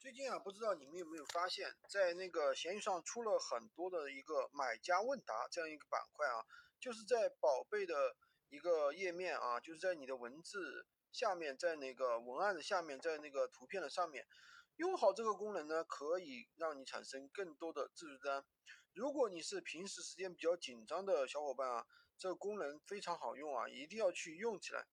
最近啊，不知道你们有没有发现，在那个闲鱼上出了很多的一个买家问答这样一个板块啊，就是在宝贝的一个页面啊，就是在你的文字下面，在那个文案的下面，在那个图片的上面，用好这个功能呢，可以让你产生更多的自助单。如果你是平时时间比较紧张的小伙伴啊，这个功能非常好用啊，一定要去用起来。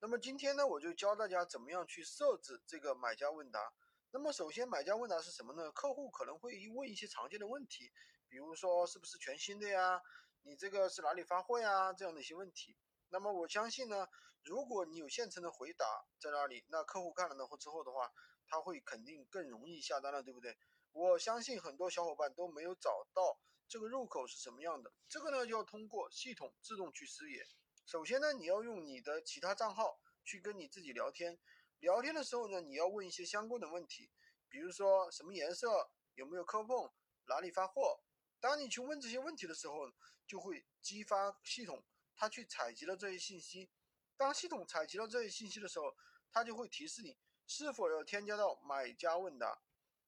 那么今天呢，我就教大家怎么样去设置这个买家问答。那么首先，买家问答是什么呢？客户可能会问一些常见的问题，比如说是不是全新的呀？你这个是哪里发货呀？这样的一些问题。那么我相信呢，如果你有现成的回答在那里，那客户看了呢之后的话，他会肯定更容易下单了，对不对？我相信很多小伙伴都没有找到这个入口是什么样的，这个呢就要通过系统自动去识别。首先呢，你要用你的其他账号去跟你自己聊天。聊天的时候呢，你要问一些相关的问题，比如说什么颜色，有没有磕碰，哪里发货。当你去问这些问题的时候，就会激发系统，它去采集了这些信息。当系统采集了这些信息的时候，它就会提示你是否要添加到买家问答。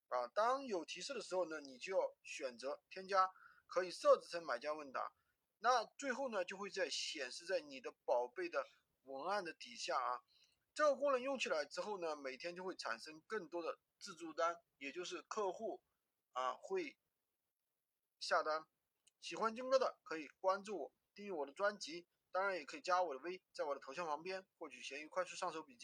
啊，当有提示的时候呢，你就要选择添加，可以设置成买家问答。那最后呢，就会在显示在你的宝贝的文案的底下啊。这个功能用起来之后呢，每天就会产生更多的自助单，也就是客户啊会下单。喜欢军哥的可以关注我，订阅我的专辑，当然也可以加我的微，在我的头像旁边获取闲鱼快速上手笔记。